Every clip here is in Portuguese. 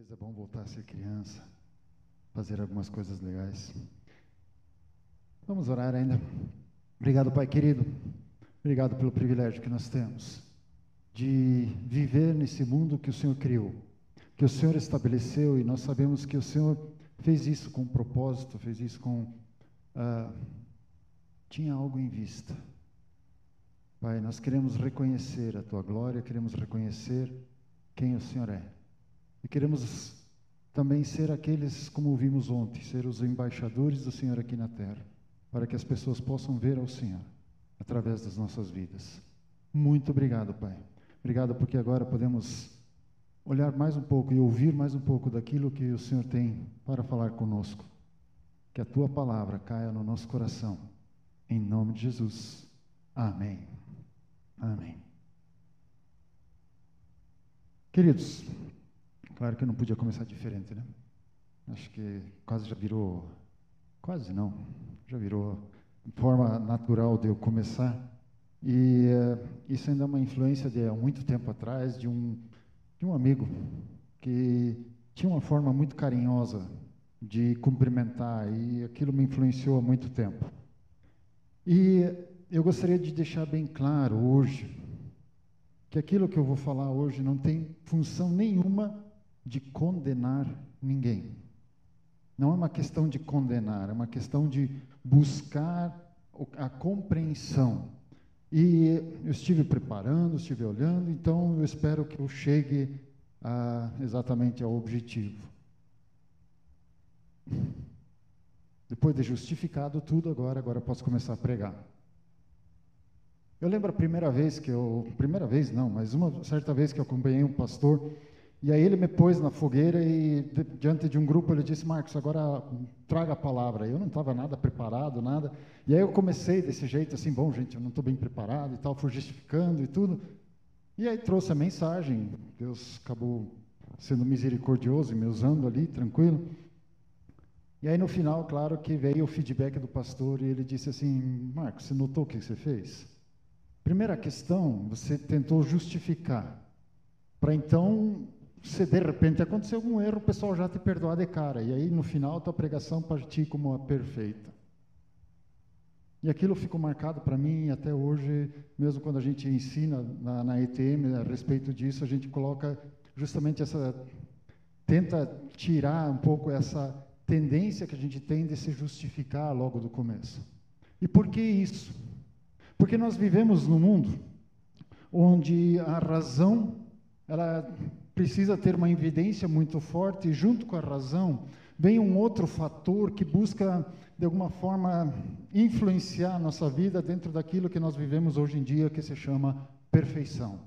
vezes é bom voltar a ser criança, fazer algumas coisas legais. Vamos orar ainda. Obrigado, Pai querido. Obrigado pelo privilégio que nós temos de viver nesse mundo que o Senhor criou, que o Senhor estabeleceu e nós sabemos que o Senhor fez isso com propósito, fez isso com. Uh, tinha algo em vista. Pai, nós queremos reconhecer a tua glória, queremos reconhecer quem o Senhor é. E queremos também ser aqueles, como vimos ontem, ser os embaixadores do Senhor aqui na terra, para que as pessoas possam ver ao Senhor através das nossas vidas. Muito obrigado, Pai. Obrigado porque agora podemos olhar mais um pouco e ouvir mais um pouco daquilo que o Senhor tem para falar conosco. Que a tua palavra caia no nosso coração. Em nome de Jesus. Amém. Amém. Queridos, Claro que eu não podia começar diferente, né? Acho que quase já virou, quase não, já virou forma natural de eu começar. E uh, isso ainda é uma influência de há muito tempo atrás de um de um amigo que tinha uma forma muito carinhosa de cumprimentar e aquilo me influenciou há muito tempo. E eu gostaria de deixar bem claro hoje que aquilo que eu vou falar hoje não tem função nenhuma de condenar ninguém. Não é uma questão de condenar, é uma questão de buscar a compreensão. E eu estive preparando, estive olhando, então eu espero que eu chegue a, exatamente ao objetivo. Depois de justificado tudo, agora, agora posso começar a pregar. Eu lembro a primeira vez que eu, primeira vez não, mas uma certa vez que eu acompanhei um pastor e aí ele me pôs na fogueira e diante de um grupo ele disse, Marcos, agora traga a palavra. Eu não estava nada preparado, nada. E aí eu comecei desse jeito assim, bom gente, eu não estou bem preparado e tal, fui justificando e tudo. E aí trouxe a mensagem, Deus acabou sendo misericordioso e me usando ali, tranquilo. E aí no final, claro que veio o feedback do pastor e ele disse assim, Marcos, você notou o que você fez? Primeira questão, você tentou justificar, para então se de repente acontecer algum erro, o pessoal já te perdoar de cara. E aí, no final, tua pregação partir como a perfeita. E aquilo ficou marcado para mim até hoje, mesmo quando a gente ensina na, na ETM a respeito disso, a gente coloca justamente essa. tenta tirar um pouco essa tendência que a gente tem de se justificar logo do começo. E por que isso? Porque nós vivemos num mundo onde a razão ela precisa ter uma evidência muito forte, e junto com a razão, vem um outro fator que busca, de alguma forma, influenciar a nossa vida dentro daquilo que nós vivemos hoje em dia, que se chama perfeição.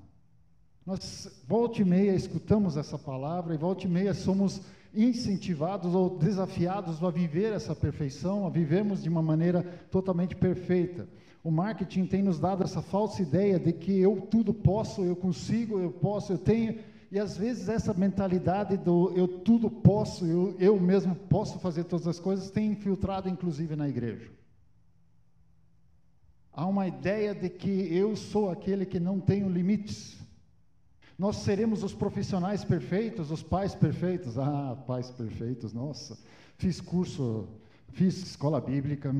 Nós, volta e meia, escutamos essa palavra, e volta e meia somos incentivados ou desafiados a viver essa perfeição, a vivermos de uma maneira totalmente perfeita. O marketing tem nos dado essa falsa ideia de que eu tudo posso, eu consigo, eu posso, eu tenho, e às vezes essa mentalidade do eu tudo posso, eu, eu mesmo posso fazer todas as coisas, tem infiltrado inclusive na igreja. Há uma ideia de que eu sou aquele que não tenho limites. Nós seremos os profissionais perfeitos, os pais perfeitos. Ah, pais perfeitos, nossa. Fiz curso, fiz escola bíblica,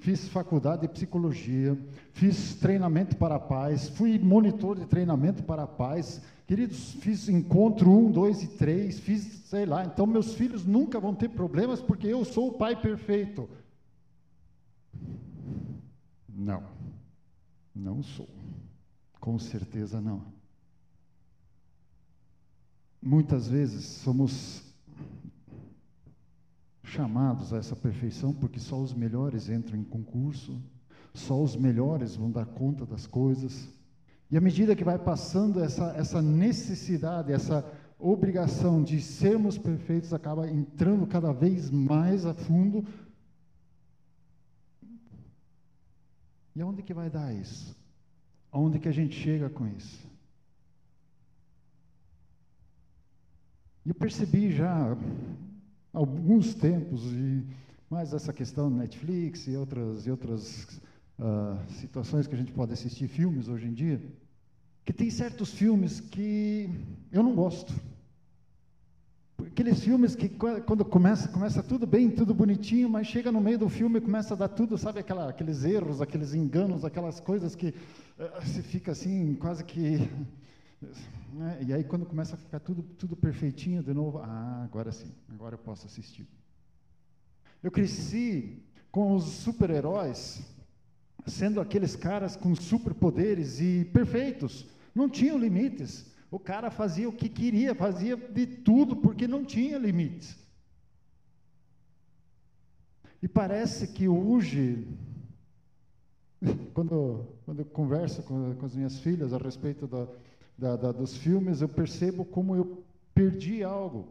fiz faculdade de psicologia, fiz treinamento para pais, fui monitor de treinamento para pais, Queridos, fiz encontro um, dois e três, fiz, sei lá, então meus filhos nunca vão ter problemas porque eu sou o pai perfeito. Não, não sou. Com certeza não. Muitas vezes somos chamados a essa perfeição porque só os melhores entram em concurso, só os melhores vão dar conta das coisas. E à medida que vai passando essa, essa necessidade, essa obrigação de sermos perfeitos, acaba entrando cada vez mais a fundo. E aonde que vai dar isso? Aonde que a gente chega com isso? Eu percebi já alguns tempos, e mais essa questão do Netflix e outras, e outras uh, situações que a gente pode assistir filmes hoje em dia, que tem certos filmes que eu não gosto. aqueles filmes que quando começa, começa tudo bem, tudo bonitinho, mas chega no meio do filme e começa a dar tudo, sabe, aquela, aqueles erros, aqueles enganos, aquelas coisas que uh, se fica assim, quase que. Né? E aí quando começa a ficar tudo, tudo perfeitinho de novo, ah, agora sim, agora eu posso assistir. Eu cresci com os super-heróis sendo aqueles caras com superpoderes e perfeitos, não tinham limites. O cara fazia o que queria, fazia de tudo, porque não tinha limites. E parece que hoje, quando, quando eu converso com, com as minhas filhas a respeito da, da, da, dos filmes, eu percebo como eu perdi algo.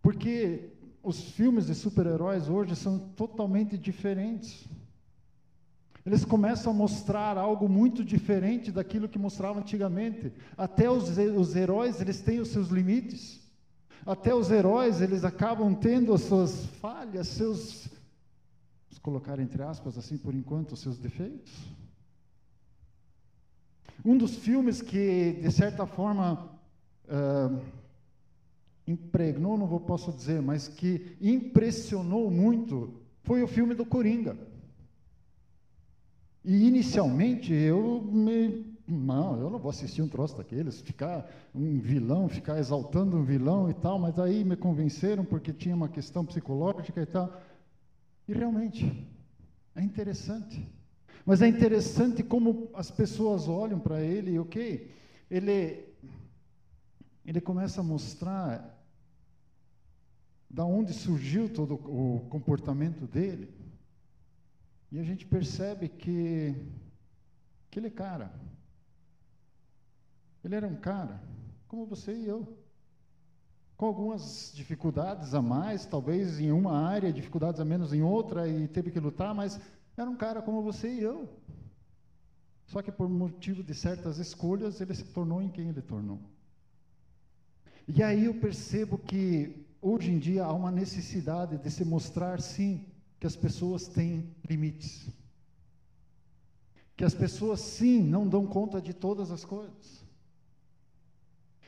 Porque os filmes de super-heróis hoje são totalmente diferentes. Eles começam a mostrar algo muito diferente daquilo que mostravam antigamente. Até os, os heróis, eles têm os seus limites. Até os heróis, eles acabam tendo as suas falhas, seus, vamos colocar entre aspas assim por enquanto, os seus defeitos. Um dos filmes que, de certa forma, uh, impregnou, não vou, posso dizer, mas que impressionou muito, foi o filme do Coringa. E inicialmente eu me. Não, eu não vou assistir um troço daqueles, ficar um vilão, ficar exaltando um vilão e tal, mas aí me convenceram porque tinha uma questão psicológica e tal. E realmente, é interessante. Mas é interessante como as pessoas olham para ele, ok? Ele, ele começa a mostrar da onde surgiu todo o comportamento dele. E a gente percebe que aquele cara, ele era um cara como você e eu, com algumas dificuldades a mais, talvez em uma área, dificuldades a menos em outra, e teve que lutar, mas era um cara como você e eu. Só que por motivo de certas escolhas, ele se tornou em quem ele tornou. E aí eu percebo que hoje em dia há uma necessidade de se mostrar, sim, que as pessoas têm limites. Que as pessoas, sim, não dão conta de todas as coisas.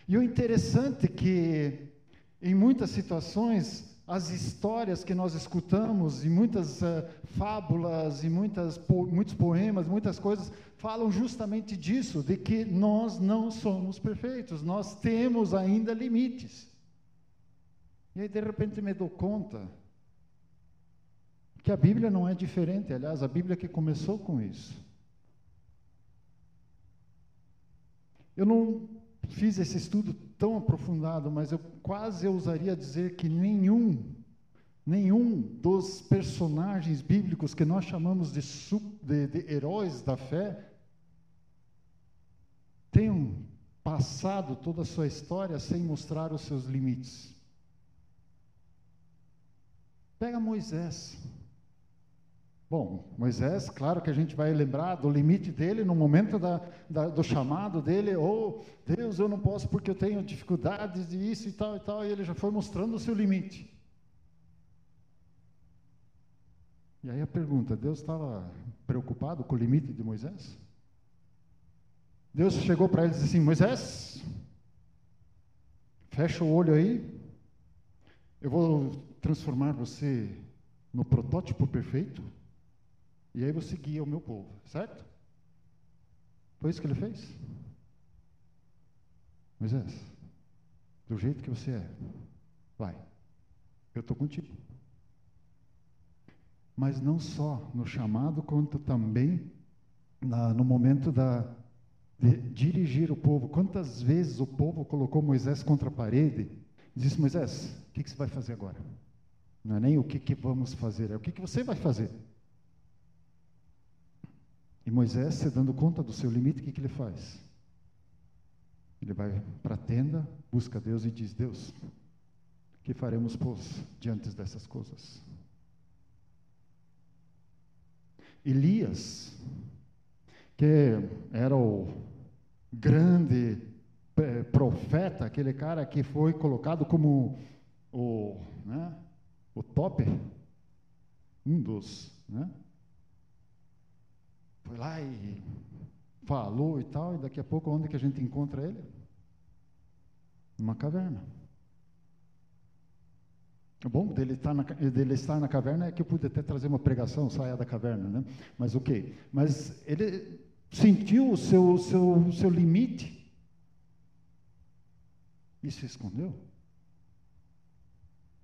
E o interessante é que, em muitas situações, as histórias que nós escutamos, e muitas uh, fábulas, e muitas, po muitos poemas, muitas coisas, falam justamente disso, de que nós não somos perfeitos, nós temos ainda limites. E aí, de repente, me dou conta que a Bíblia não é diferente, aliás, a Bíblia que começou com isso. Eu não fiz esse estudo tão aprofundado, mas eu quase ousaria dizer que nenhum, nenhum dos personagens bíblicos que nós chamamos de, de, de heróis da fé tenham passado toda a sua história sem mostrar os seus limites. Pega Moisés. Bom, Moisés, claro que a gente vai lembrar do limite dele no momento da, da, do chamado dele, ou oh, Deus, eu não posso porque eu tenho dificuldades de isso e tal e tal, e ele já foi mostrando o seu limite. E aí a pergunta: Deus estava preocupado com o limite de Moisés? Deus chegou para ele e disse assim: Moisés, fecha o olho aí, eu vou transformar você no protótipo perfeito. E aí você guia o meu povo, certo? Foi isso que ele fez? Moisés, do jeito que você é, vai, eu estou contigo. Mas não só no chamado, quanto também na, no momento da, de dirigir o povo. Quantas vezes o povo colocou Moisés contra a parede disse: Moisés, o que, que você vai fazer agora? Não é nem o que, que vamos fazer, é o que, que você vai fazer. E Moisés, se dando conta do seu limite, o que, que ele faz? Ele vai para a tenda, busca Deus e diz: Deus, que faremos, pois, diante dessas coisas? Elias, que era o grande é, profeta, aquele cara que foi colocado como o, né, o top, um dos, né, foi lá e falou e tal, e daqui a pouco onde que a gente encontra ele? Numa caverna. O bom dele estar, na, dele estar na caverna é que eu pude até trazer uma pregação, saia da caverna, né? Mas ok. Mas ele sentiu o seu, seu, seu limite e se escondeu.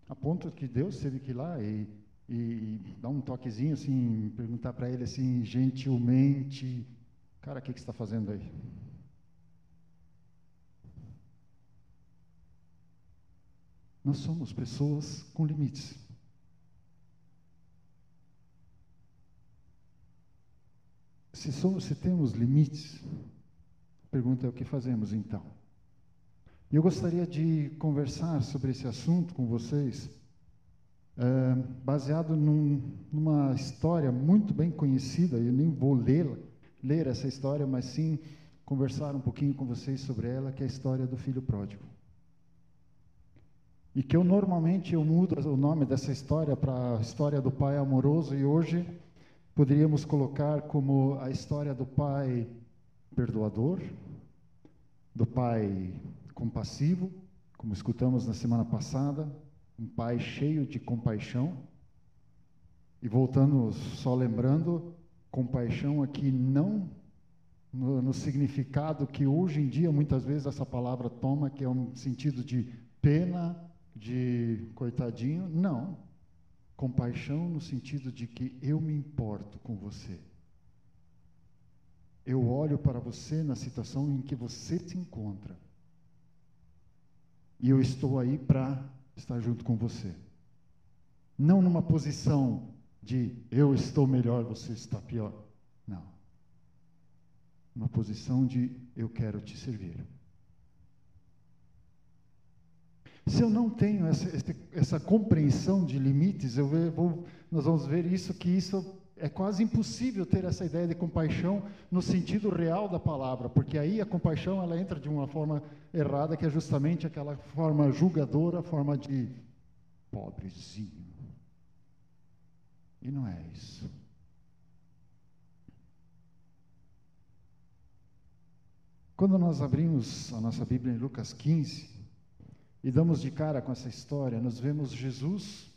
A ponto que Deus teve que ir lá e, e dar um toquezinho assim, perguntar para ele assim, gentilmente, cara, o que, que você está fazendo aí? Nós somos pessoas com limites. Se, somos, se temos limites, a pergunta é o que fazemos então? Eu gostaria de conversar sobre esse assunto com vocês, é, baseado num, numa história muito bem conhecida, eu nem vou ler, essa história, mas sim conversar um pouquinho com vocês sobre ela, que é a história do filho pródigo. E que eu normalmente eu mudo o nome dessa história para a história do pai amoroso e hoje poderíamos colocar como a história do pai perdoador, do pai compassivo, como escutamos na semana passada, um pai cheio de compaixão. E voltando, só lembrando, compaixão aqui não no, no, significado que hoje em dia muitas vezes essa palavra toma, que é um sentido de pena, de coitadinho, não. Compaixão no sentido de que eu me importo com você. Eu olho para você na situação em que você se encontra. E eu estou aí para estar junto com você. Não numa posição de eu estou melhor, você está pior. Não. Uma posição de eu quero te servir. Se eu não tenho essa, essa compreensão de limites, eu vou, nós vamos ver isso que isso é quase impossível ter essa ideia de compaixão no sentido real da palavra, porque aí a compaixão ela entra de uma forma errada, que é justamente aquela forma julgadora, forma de pobrezinho. E não é isso. Quando nós abrimos a nossa Bíblia em Lucas 15, e damos de cara com essa história, nós vemos Jesus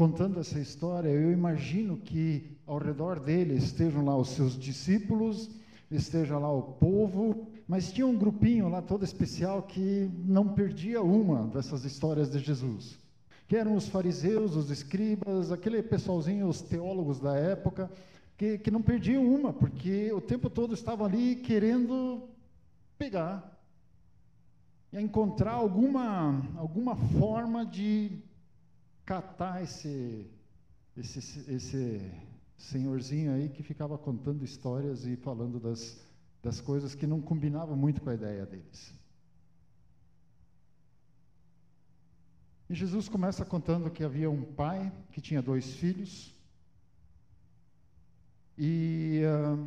contando essa história. Eu imagino que ao redor dele estejam lá os seus discípulos, esteja lá o povo, mas tinha um grupinho lá todo especial que não perdia uma dessas histórias de Jesus. Que eram os fariseus, os escribas, aquele pessoalzinho, os teólogos da época, que, que não perdiam uma, porque o tempo todo estavam ali querendo pegar e encontrar alguma, alguma forma de catar esse, esse, esse senhorzinho aí que ficava contando histórias e falando das, das coisas que não combinavam muito com a ideia deles. E Jesus começa contando que havia um pai que tinha dois filhos. E uh,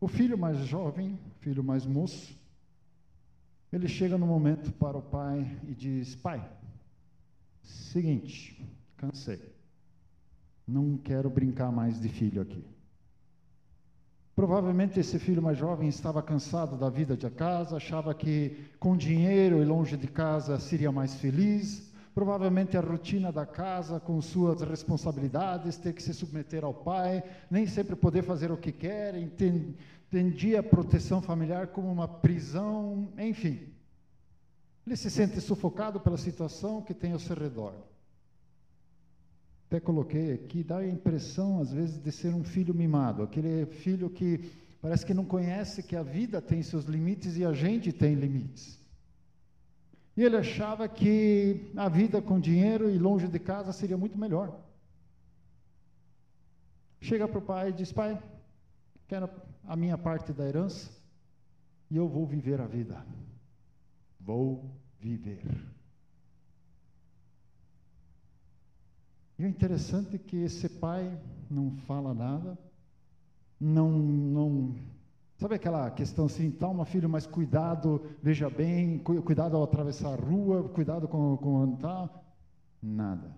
o filho mais jovem, filho mais moço, ele chega no momento para o pai e diz: Pai, seguinte, cansei. Não quero brincar mais de filho aqui. Provavelmente esse filho mais jovem estava cansado da vida de casa, achava que com dinheiro e longe de casa seria mais feliz. Provavelmente a rotina da casa, com suas responsabilidades, ter que se submeter ao pai, nem sempre poder fazer o que quer, entendia a proteção familiar como uma prisão, enfim. Ele se sente sufocado pela situação que tem ao seu redor. Até coloquei aqui, dá a impressão, às vezes, de ser um filho mimado, aquele filho que parece que não conhece que a vida tem seus limites e a gente tem limites. E ele achava que a vida com dinheiro e longe de casa seria muito melhor. Chega para o pai e diz: Pai, quero a minha parte da herança e eu vou viver a vida. Vou viver. E o interessante é que esse pai não fala nada, não, não, sabe aquela questão assim, toma filho, mas cuidado, veja bem, cuidado ao atravessar a rua, cuidado com, com tá, nada.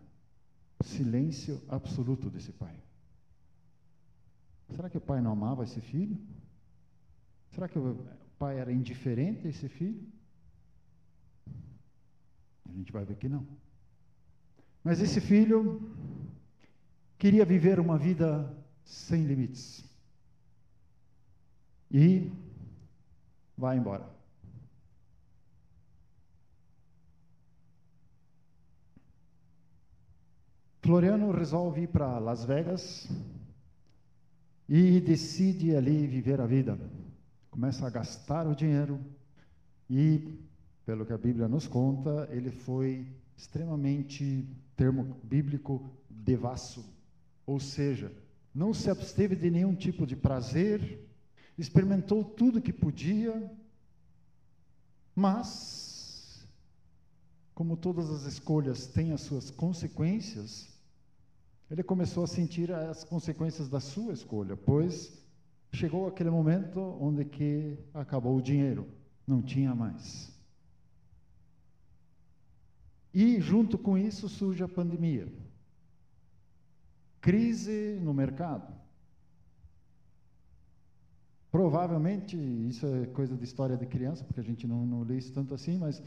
Silêncio absoluto desse pai. Será que o pai não amava esse filho? Será que o pai era indiferente a esse filho? A gente vai ver que não. Mas esse filho queria viver uma vida sem limites. E vai embora. Floriano resolve ir para Las Vegas e decide ali viver a vida. Começa a gastar o dinheiro e, pelo que a Bíblia nos conta, ele foi extremamente, termo bíblico, devasso. Ou seja, não se absteve de nenhum tipo de prazer, experimentou tudo que podia, mas, como todas as escolhas têm as suas consequências, ele começou a sentir as consequências da sua escolha, pois chegou aquele momento onde que acabou o dinheiro, não tinha mais. E junto com isso surge a pandemia. Crise no mercado. Provavelmente, isso é coisa de história de criança, porque a gente não, não lê isso tanto assim, mas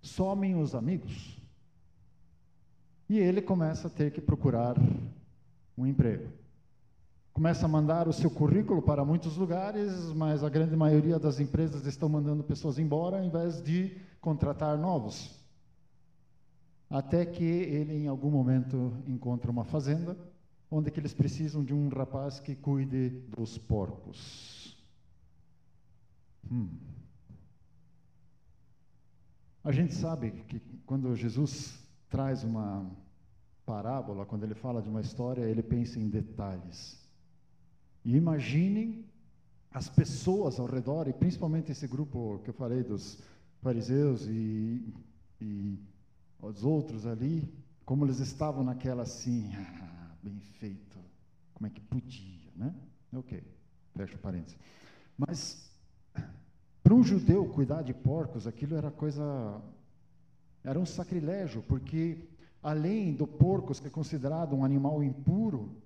somem os amigos. E ele começa a ter que procurar um emprego. Começa a mandar o seu currículo para muitos lugares, mas a grande maioria das empresas estão mandando pessoas embora ao invés de contratar novos. Até que ele, em algum momento, encontra uma fazenda onde que eles precisam de um rapaz que cuide dos porcos. Hum. A gente sabe que quando Jesus traz uma parábola, quando ele fala de uma história, ele pensa em detalhes. E imaginem as pessoas ao redor, e principalmente esse grupo que eu falei dos fariseus e, e os outros ali, como eles estavam naquela assim, ah, bem feito, como é que podia, né? Ok, fecha parênteses. Mas, para um judeu cuidar de porcos, aquilo era coisa era um sacrilégio, porque além do porco ser considerado um animal impuro,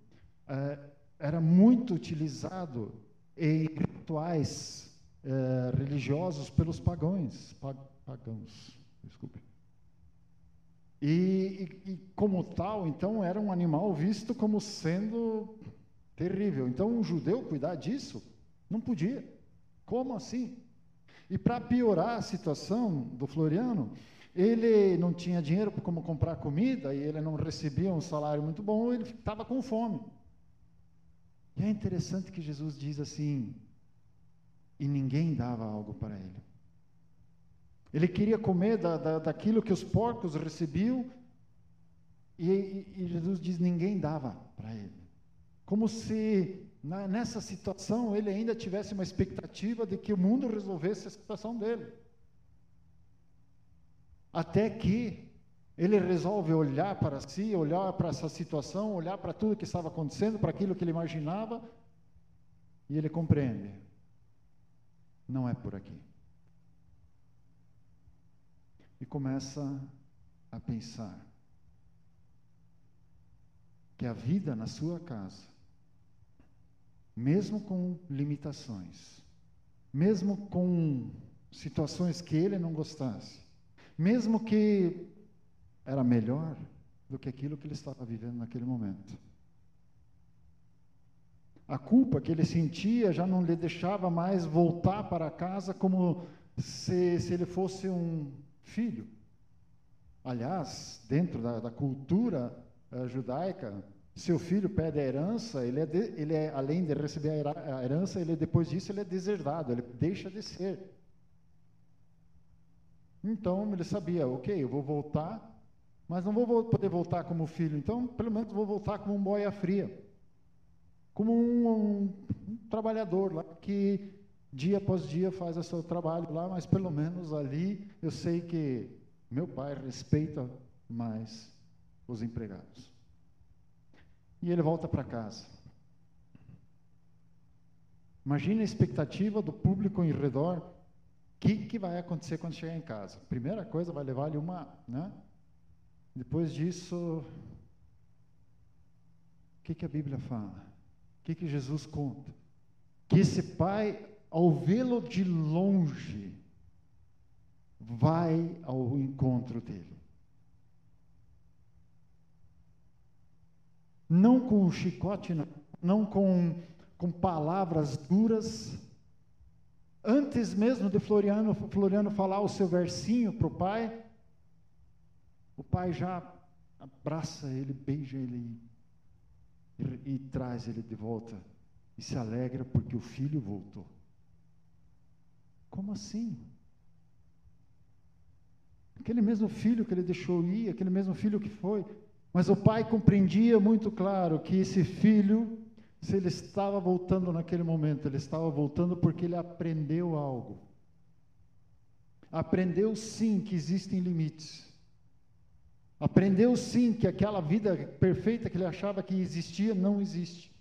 eh, era muito utilizado em rituais eh, religiosos pelos pagãos, pagãos, desculpe. E, e, e, como tal, então, era um animal visto como sendo terrível. Então, um judeu cuidar disso não podia. Como assim? E para piorar a situação do Floriano, ele não tinha dinheiro para como comprar comida e ele não recebia um salário muito bom, ele estava com fome. E é interessante que Jesus diz assim: e ninguém dava algo para ele. Ele queria comer da, da, daquilo que os porcos recebiam, e, e, Jesus diz: ninguém dava para ele. Como se na, nessa situação ele ainda tivesse uma expectativa de que o mundo resolvesse a situação dele. Até que ele resolve olhar para si, olhar para essa situação, olhar para tudo que estava acontecendo, para aquilo que ele imaginava, e ele compreende: não é por aqui. E começa a pensar que a vida na sua casa, mesmo com limitações, mesmo com situações que ele não gostasse, mesmo que era melhor do que aquilo que ele estava vivendo naquele momento. A culpa que ele sentia já não lhe deixava mais voltar para casa como se, se ele fosse um filho. Aliás, dentro da, da cultura uh, judaica, seu filho pede a herança, ele é, de, ele é além de receber a herança, ele depois disso ele é deserdado, ele deixa de ser. Então ele sabia, ok, eu vou voltar, mas não vou poder voltar como filho, então pelo menos vou voltar como um boia fria, como um, um, um trabalhador lá que dia após dia faz o seu trabalho lá, mas pelo menos ali eu sei que meu pai respeita mais os empregados. E ele volta para casa. Imagina a expectativa do público em redor o que, que vai acontecer quando chegar em casa? Primeira coisa, vai levar-lhe uma. Né? Depois disso, o que, que a Bíblia fala? O que, que Jesus conta? Que esse pai, ao vê-lo de longe, vai ao encontro dele. não com chicote, não, não com, com palavras duras. Antes mesmo de Floriano, Floriano falar o seu versinho para o pai, o pai já abraça ele, beija ele e, e traz ele de volta e se alegra porque o filho voltou. Como assim? Aquele mesmo filho que ele deixou ir, aquele mesmo filho que foi. Mas o pai compreendia muito claro que esse filho, se ele estava voltando naquele momento, ele estava voltando porque ele aprendeu algo. Aprendeu sim que existem limites. Aprendeu sim que aquela vida perfeita que ele achava que existia não existe.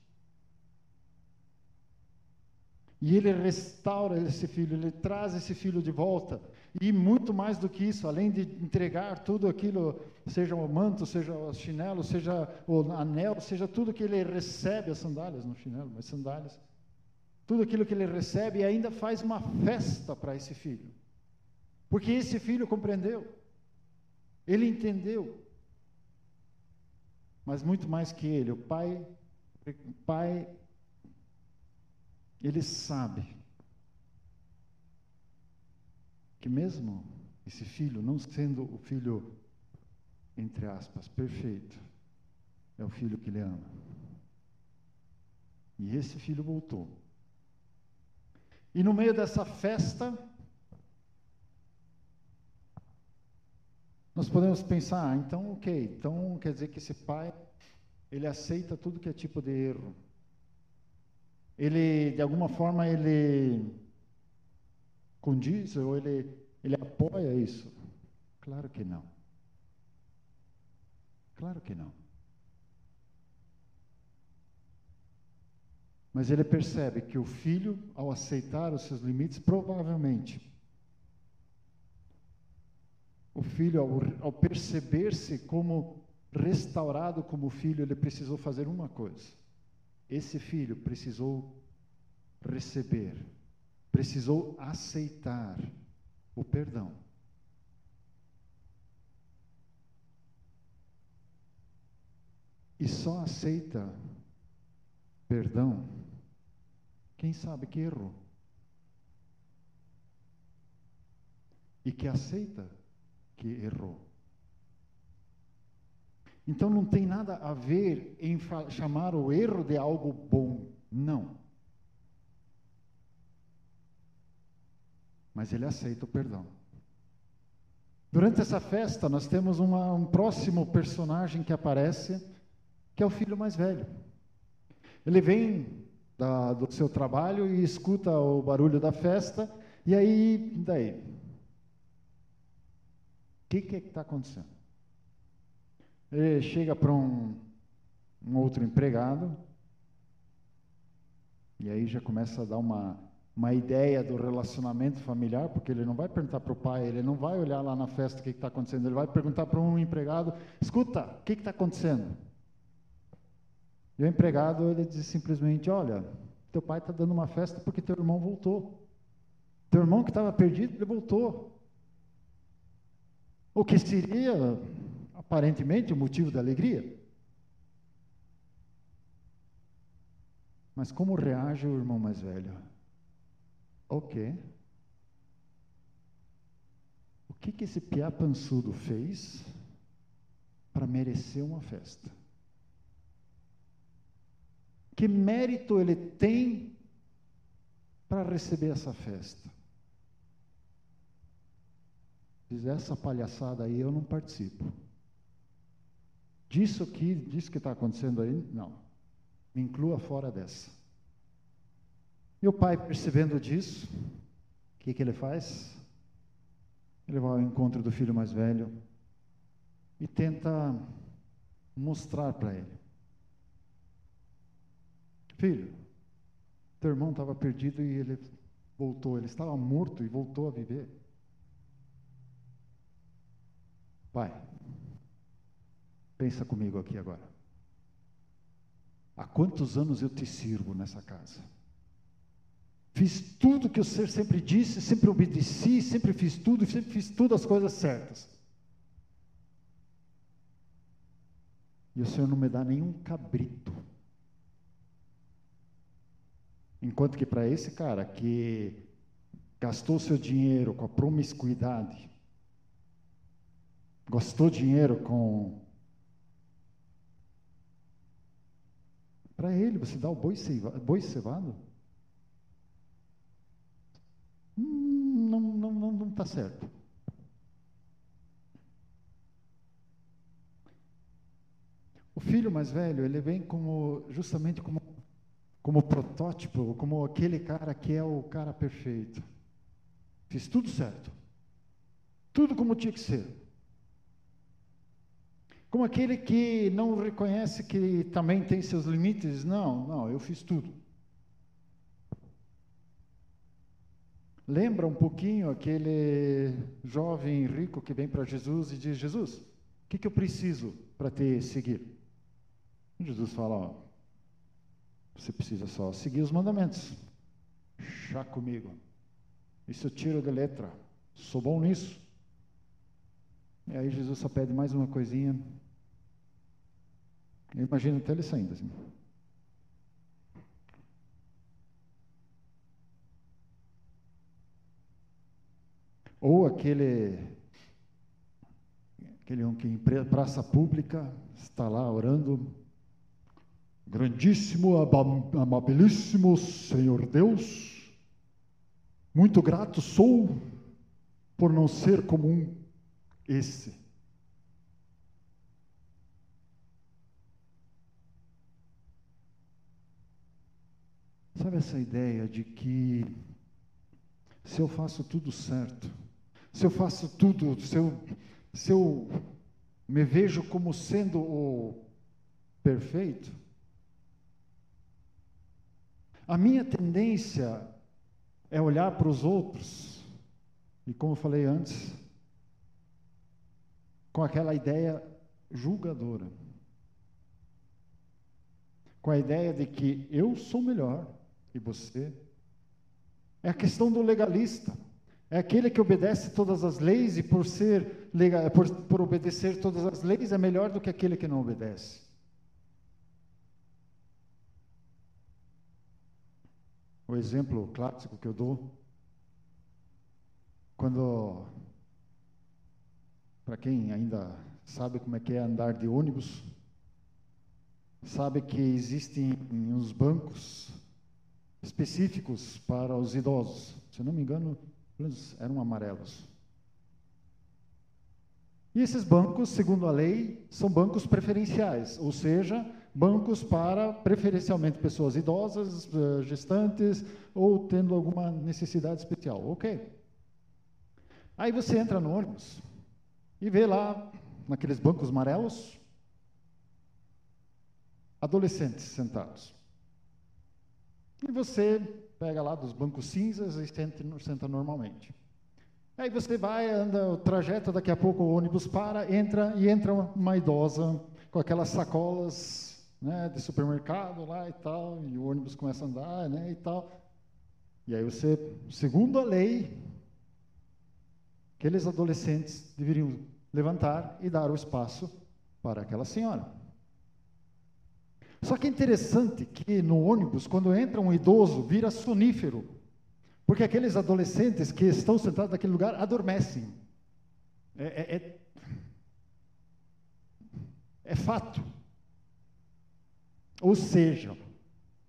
E ele restaura esse filho, ele traz esse filho de volta. E muito mais do que isso, além de entregar tudo aquilo, seja o manto, seja o chinelo, seja o anel, seja tudo que ele recebe, as sandálias, não chinelo, mas sandálias. Tudo aquilo que ele recebe e ainda faz uma festa para esse filho. Porque esse filho compreendeu. Ele entendeu. Mas muito mais que ele, o pai, o pai ele sabe que mesmo esse filho, não sendo o filho, entre aspas, perfeito, é o filho que ele ama. E esse filho voltou. E no meio dessa festa, nós podemos pensar, ah, então, ok, então quer dizer que esse pai, ele aceita tudo que é tipo de erro ele, de alguma forma, ele condiz ou ele, ele apoia isso? Claro que não. Claro que não. Mas ele percebe que o filho, ao aceitar os seus limites, provavelmente, o filho, ao, ao perceber-se como restaurado como filho, ele precisou fazer uma coisa esse filho precisou receber, precisou aceitar o perdão. E só aceita perdão quem sabe que errou. E que aceita que errou. Então não tem nada a ver em chamar o erro de algo bom. Não. Mas ele aceita o perdão. Durante essa festa, nós temos uma, um próximo personagem que aparece, que é o filho mais velho. Ele vem da, do seu trabalho e escuta o barulho da festa, e aí, daí? O que está acontecendo? Ele chega para um, um outro empregado, e aí já começa a dar uma, uma ideia do relacionamento familiar, porque ele não vai perguntar para o pai, ele não vai olhar lá na festa o que está acontecendo, ele vai perguntar para um empregado: escuta, o que está acontecendo? E o empregado ele diz simplesmente: olha, teu pai está dando uma festa porque teu irmão voltou. Teu irmão que estava perdido, ele voltou. O que seria aparentemente o motivo da alegria. Mas como reage o irmão mais velho? O? O que, que esse piá pançudo fez para merecer uma festa? Que mérito ele tem para receber essa festa? Diz essa palhaçada aí eu não participo. Disso aqui, disso que está acontecendo aí, não. Me inclua fora dessa. E o pai, percebendo disso, o que, que ele faz? Ele vai ao encontro do filho mais velho e tenta mostrar para ele: Filho, teu irmão estava perdido e ele voltou, ele estava morto e voltou a viver. Pai, Pensa comigo aqui agora. Há quantos anos eu te sirvo nessa casa? Fiz tudo que o Senhor sempre disse, sempre obedeci, sempre fiz tudo, sempre fiz todas as coisas certas. e o Senhor não me dá nenhum cabrito. Enquanto que para esse cara que gastou seu dinheiro com a promiscuidade, gastou dinheiro com. Para ele, você dá o boi, ceiva, boi cevado? Hum, não está não, não, não tá certo. O filho mais velho, ele vem como justamente como como protótipo, como aquele cara que é o cara perfeito. Fiz tudo certo. Tudo como tinha que ser. Como aquele que não reconhece que também tem seus limites. Não, não, eu fiz tudo. Lembra um pouquinho aquele jovem rico que vem para Jesus e diz: Jesus, o que, que eu preciso para te seguir? E Jesus fala: ó, você precisa só seguir os mandamentos. Chá comigo. Isso eu tiro de letra. Sou bom nisso. E aí Jesus só pede mais uma coisinha. Eu imagino até ele saindo assim. Ou aquele aquele um que em praça pública está lá orando, Grandíssimo, amabilíssimo Senhor Deus, muito grato sou por não ser comum esse. Sabe essa ideia de que se eu faço tudo certo, se eu faço tudo, se eu, se eu me vejo como sendo o perfeito, a minha tendência é olhar para os outros, e como eu falei antes, com aquela ideia julgadora. Com a ideia de que eu sou melhor que você. É a questão do legalista. É aquele que obedece todas as leis e por ser por, por obedecer todas as leis é melhor do que aquele que não obedece. O exemplo clássico que eu dou, quando, para quem ainda sabe como é que é andar de ônibus, sabe que existem uns bancos específicos para os idosos. Se não me engano, eram amarelos. E esses bancos, segundo a lei, são bancos preferenciais, ou seja, bancos para preferencialmente pessoas idosas, eh, gestantes ou tendo alguma necessidade especial. Ok. Aí você entra no ônibus e vê lá, naqueles bancos amarelos, adolescentes sentados. E você pega lá dos bancos cinzas e senta, senta normalmente. Aí você vai, anda o trajeto, daqui a pouco o ônibus para, entra e entra uma idosa com aquelas sacolas né, de supermercado lá e tal, e o ônibus começa a andar, né, e tal. E aí você, segundo a lei, aqueles adolescentes deveriam levantar e dar o espaço para aquela senhora. Só que é interessante que no ônibus, quando entra um idoso, vira sonífero, porque aqueles adolescentes que estão sentados naquele lugar adormecem. É, é, é, é fato. Ou seja,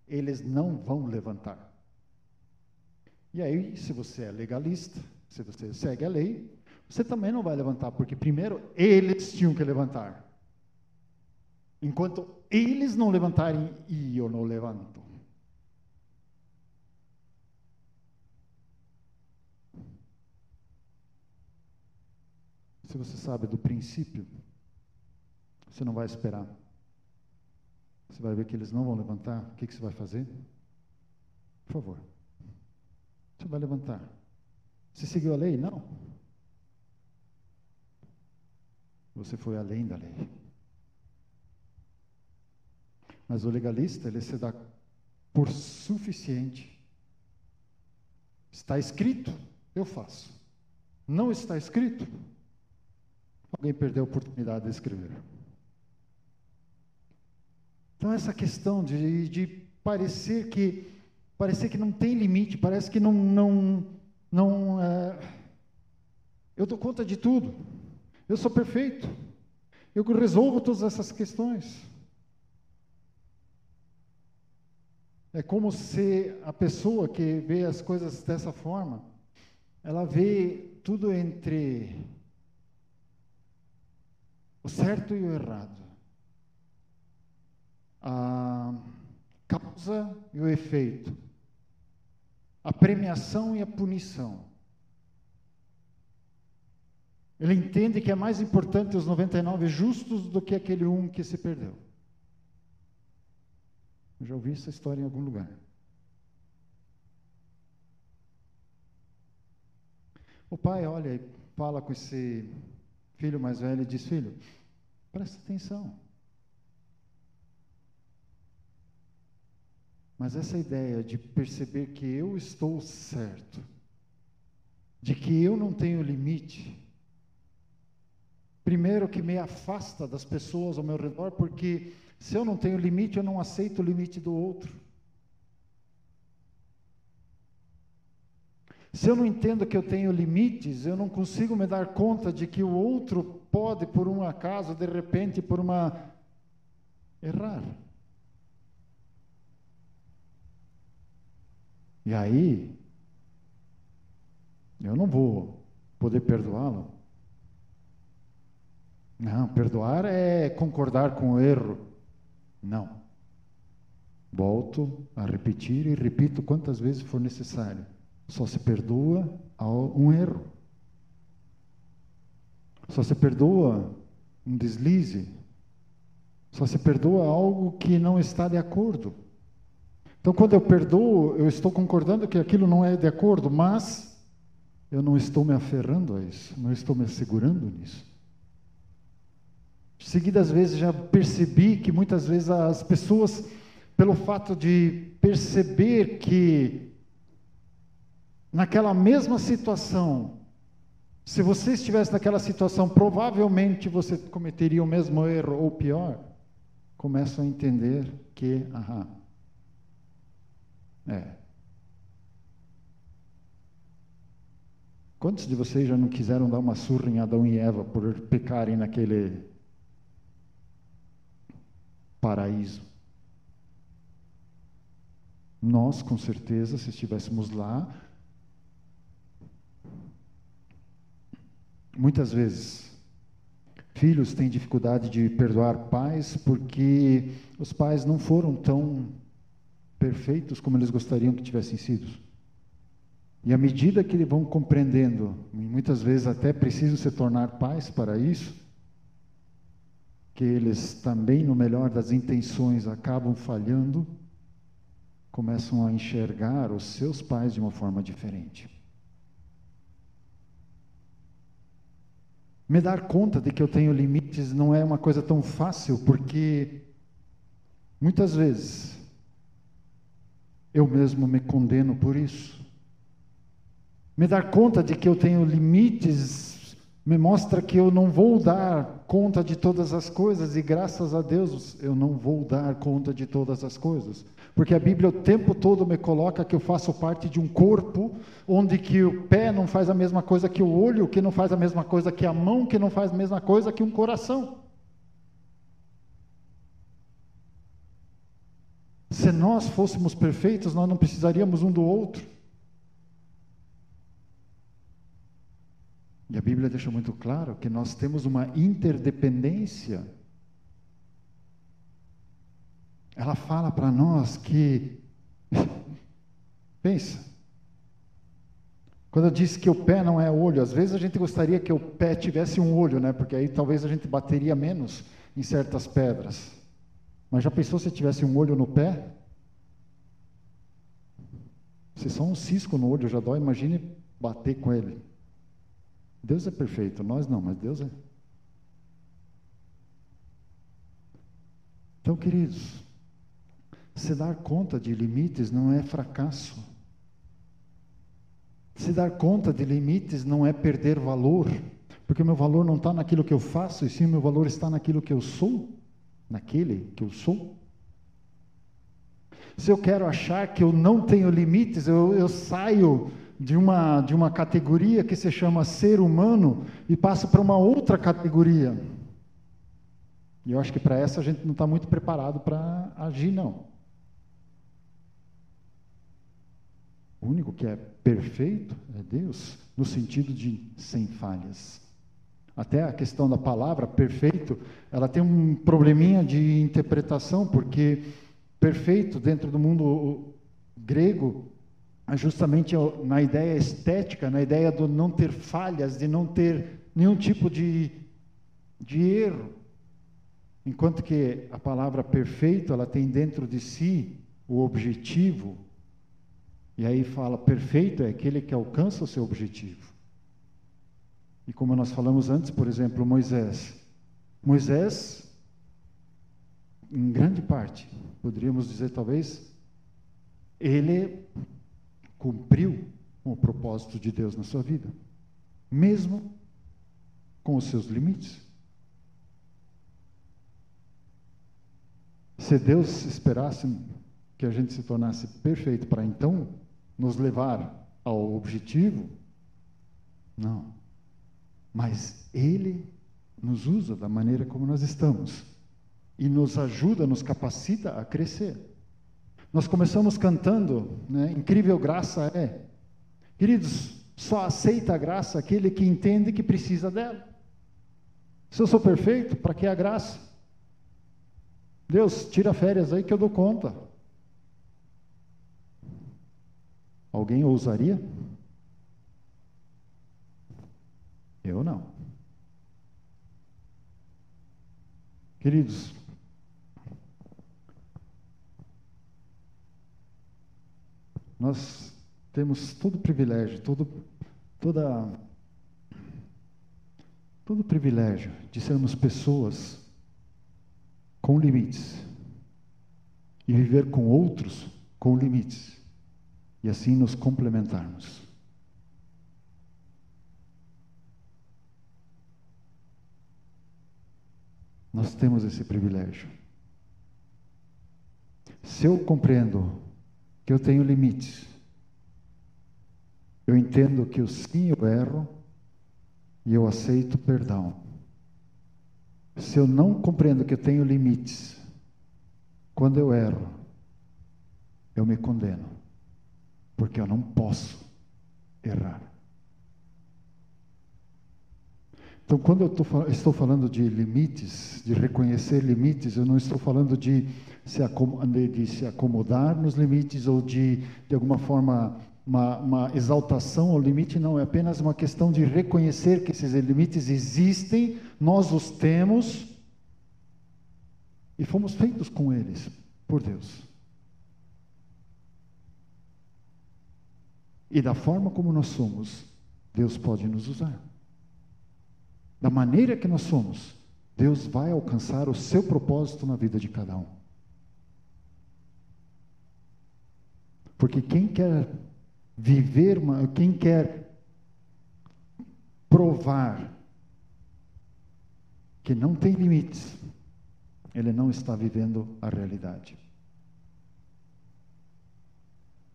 eles não vão levantar. E aí, se você é legalista, se você segue a lei, você também não vai levantar, porque primeiro eles tinham que levantar. Enquanto eles não levantarem, eu não levanto. Se você sabe do princípio, você não vai esperar. Você vai ver que eles não vão levantar. O que, que você vai fazer? Por favor. Você vai levantar. Você seguiu a lei? Não. Você foi além da lei. Mas o legalista, ele se dá por suficiente. Está escrito, eu faço. Não está escrito, alguém perdeu a oportunidade de escrever. Então essa questão de, de parecer que parecer que não tem limite, parece que não não não é, eu dou conta de tudo, eu sou perfeito, eu resolvo todas essas questões. É como se a pessoa que vê as coisas dessa forma, ela vê tudo entre o certo e o errado, a causa e o efeito, a premiação e a punição. Ele entende que é mais importante os 99 justos do que aquele um que se perdeu. Eu já ouvi essa história em algum lugar. O pai olha e fala com esse filho mais velho e diz: Filho, presta atenção. Mas essa ideia de perceber que eu estou certo, de que eu não tenho limite, primeiro que me afasta das pessoas ao meu redor, porque se eu não tenho limite, eu não aceito o limite do outro. Se eu não entendo que eu tenho limites, eu não consigo me dar conta de que o outro pode, por um acaso, de repente, por uma. errar. E aí, eu não vou poder perdoá-lo. Não, perdoar é concordar com o erro. Não. Volto a repetir e repito quantas vezes for necessário. Só se perdoa um erro. Só se perdoa um deslize. Só se perdoa algo que não está de acordo. Então, quando eu perdoo, eu estou concordando que aquilo não é de acordo, mas eu não estou me aferrando a isso, não estou me assegurando nisso. Seguidas vezes já percebi que muitas vezes as pessoas, pelo fato de perceber que naquela mesma situação, se você estivesse naquela situação, provavelmente você cometeria o mesmo erro ou pior, começam a entender que, aham, é. Quantos de vocês já não quiseram dar uma surra em Adão e Eva por pecarem naquele paraíso. Nós, com certeza, se estivéssemos lá, muitas vezes, filhos têm dificuldade de perdoar pais porque os pais não foram tão perfeitos como eles gostariam que tivessem sido. E à medida que eles vão compreendendo, muitas vezes até precisam se tornar pais para isso, que eles também, no melhor das intenções, acabam falhando, começam a enxergar os seus pais de uma forma diferente. Me dar conta de que eu tenho limites não é uma coisa tão fácil, porque muitas vezes eu mesmo me condeno por isso. Me dar conta de que eu tenho limites me mostra que eu não vou dar conta de todas as coisas e graças a Deus eu não vou dar conta de todas as coisas. Porque a Bíblia o tempo todo me coloca que eu faço parte de um corpo onde que o pé não faz a mesma coisa que o olho, que não faz a mesma coisa que a mão, que não faz a mesma coisa que um coração. Se nós fôssemos perfeitos, nós não precisaríamos um do outro. E a Bíblia deixa muito claro que nós temos uma interdependência. Ela fala para nós que. Pensa. Quando eu disse que o pé não é olho, às vezes a gente gostaria que o pé tivesse um olho, né? Porque aí talvez a gente bateria menos em certas pedras. Mas já pensou se tivesse um olho no pé? Se só um cisco no olho já dói, imagine bater com ele. Deus é perfeito, nós não, mas Deus é. Então, queridos, se dar conta de limites não é fracasso. Se dar conta de limites não é perder valor, porque o meu valor não está naquilo que eu faço, e sim o meu valor está naquilo que eu sou, naquele que eu sou. se eu quero achar que eu não tenho limites, eu, eu saio de uma, de uma categoria que se chama ser humano e passo para uma outra categoria. E eu acho que para essa a gente não está muito preparado para agir, não. O único que é perfeito é Deus, no sentido de sem falhas. Até a questão da palavra perfeito, ela tem um probleminha de interpretação, porque perfeito dentro do mundo grego justamente na ideia estética, na ideia do não ter falhas, de não ter nenhum tipo de, de erro. Enquanto que a palavra perfeito, ela tem dentro de si o objetivo. E aí fala, perfeito é aquele que alcança o seu objetivo. E como nós falamos antes, por exemplo, Moisés. Moisés, em grande parte, poderíamos dizer talvez, ele cumpriu com o propósito de Deus na sua vida, mesmo com os seus limites. Se Deus esperasse que a gente se tornasse perfeito para então nos levar ao objetivo, não. Mas Ele nos usa da maneira como nós estamos e nos ajuda, nos capacita a crescer. Nós começamos cantando, né? Incrível graça é. Queridos, só aceita a graça aquele que entende que precisa dela. Se eu sou perfeito, para que a graça? Deus, tira férias aí que eu dou conta. Alguém ousaria? Eu não. Queridos, nós temos todo privilégio, todo, toda, todo privilégio de sermos pessoas com limites e viver com outros com limites e assim nos complementarmos. Nós temos esse privilégio. Se eu compreendo que eu tenho limites, eu entendo que eu sim eu erro e eu aceito perdão. Se eu não compreendo que eu tenho limites, quando eu erro, eu me condeno, porque eu não posso errar. Então, quando eu estou falando de limites, de reconhecer limites, eu não estou falando de se, de se acomodar nos limites ou de, de alguma forma, uma, uma exaltação ao limite, não, é apenas uma questão de reconhecer que esses limites existem, nós os temos e fomos feitos com eles por Deus. E da forma como nós somos, Deus pode nos usar. Da maneira que nós somos, Deus vai alcançar o seu propósito na vida de cada um. Porque quem quer viver, uma, quem quer provar que não tem limites, ele não está vivendo a realidade.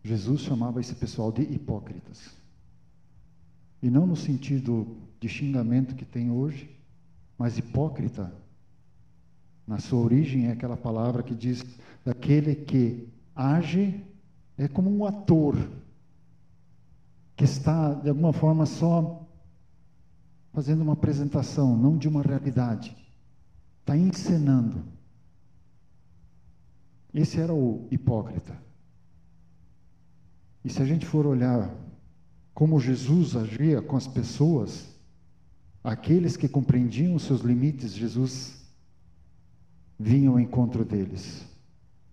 Jesus chamava esse pessoal de hipócritas. E não no sentido de xingamento que tem hoje, mas hipócrita, na sua origem, é aquela palavra que diz daquele que age é como um ator que está, de alguma forma, só fazendo uma apresentação, não de uma realidade. Está encenando. Esse era o hipócrita. E se a gente for olhar como Jesus agia com as pessoas, aqueles que compreendiam os seus limites, Jesus vinha ao encontro deles.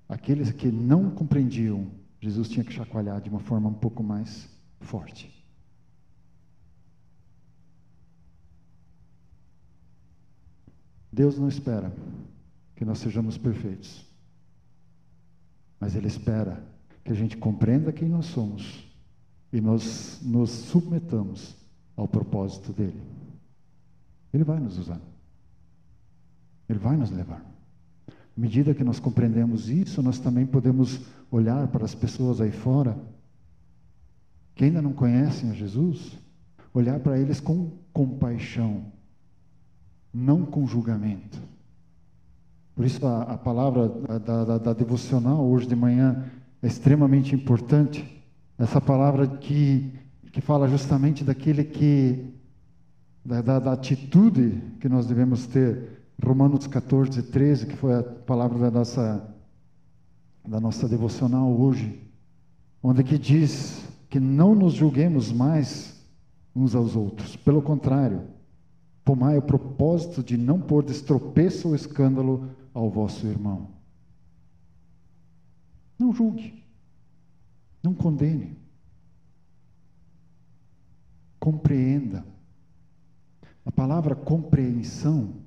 Aqueles que não compreendiam, Jesus tinha que chacoalhar de uma forma um pouco mais forte. Deus não espera que nós sejamos perfeitos, mas Ele espera que a gente compreenda quem nós somos e nós nos submetamos ao propósito dele. Ele vai nos usar. Ele vai nos levar. À medida que nós compreendemos isso, nós também podemos olhar para as pessoas aí fora que ainda não conhecem a Jesus, olhar para eles com compaixão, não com julgamento. Por isso a, a palavra da, da, da devocional hoje de manhã é extremamente importante. Essa palavra que, que fala justamente daquele que, da, da, da atitude que nós devemos ter. Romanos 14, 13, que foi a palavra da nossa, da nossa devocional hoje, onde que diz que não nos julguemos mais uns aos outros. Pelo contrário, tomai o propósito de não pôr destropeço ou escândalo ao vosso irmão. Não julgue, não condene, compreenda. A palavra compreensão,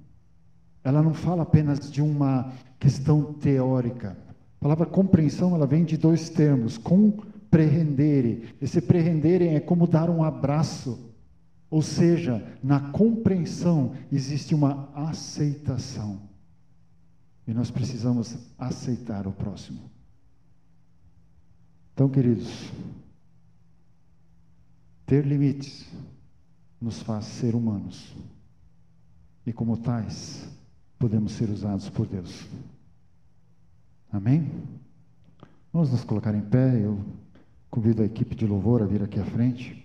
ela não fala apenas de uma questão teórica. A palavra compreensão, ela vem de dois termos, com prehendere. Esse prehendere é como dar um abraço. Ou seja, na compreensão existe uma aceitação. E nós precisamos aceitar o próximo. Então, queridos, ter limites nos faz ser humanos. E como tais, podemos ser usados por Deus. Amém? Vamos nos colocar em pé. Eu Convido a equipe de louvor a vir aqui à frente.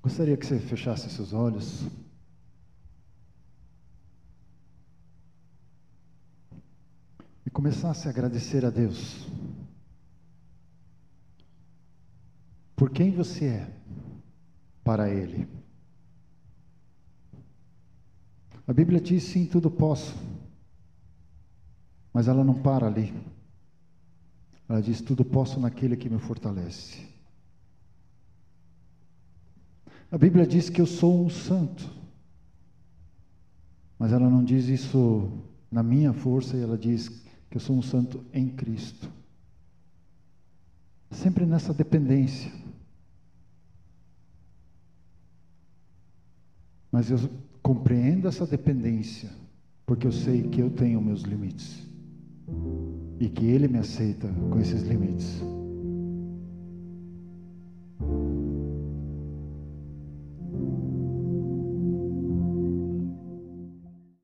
Gostaria que você fechasse seus olhos. E começasse a agradecer a Deus. Por quem você é para Ele. A Bíblia diz sim, tudo posso. Mas ela não para ali. Ela diz: tudo posso naquele que me fortalece. A Bíblia diz que eu sou um santo. Mas ela não diz isso na minha força, ela diz que eu sou um santo em Cristo. Sempre nessa dependência. Mas eu Compreendo essa dependência, porque eu sei que eu tenho meus limites e que Ele me aceita com esses limites.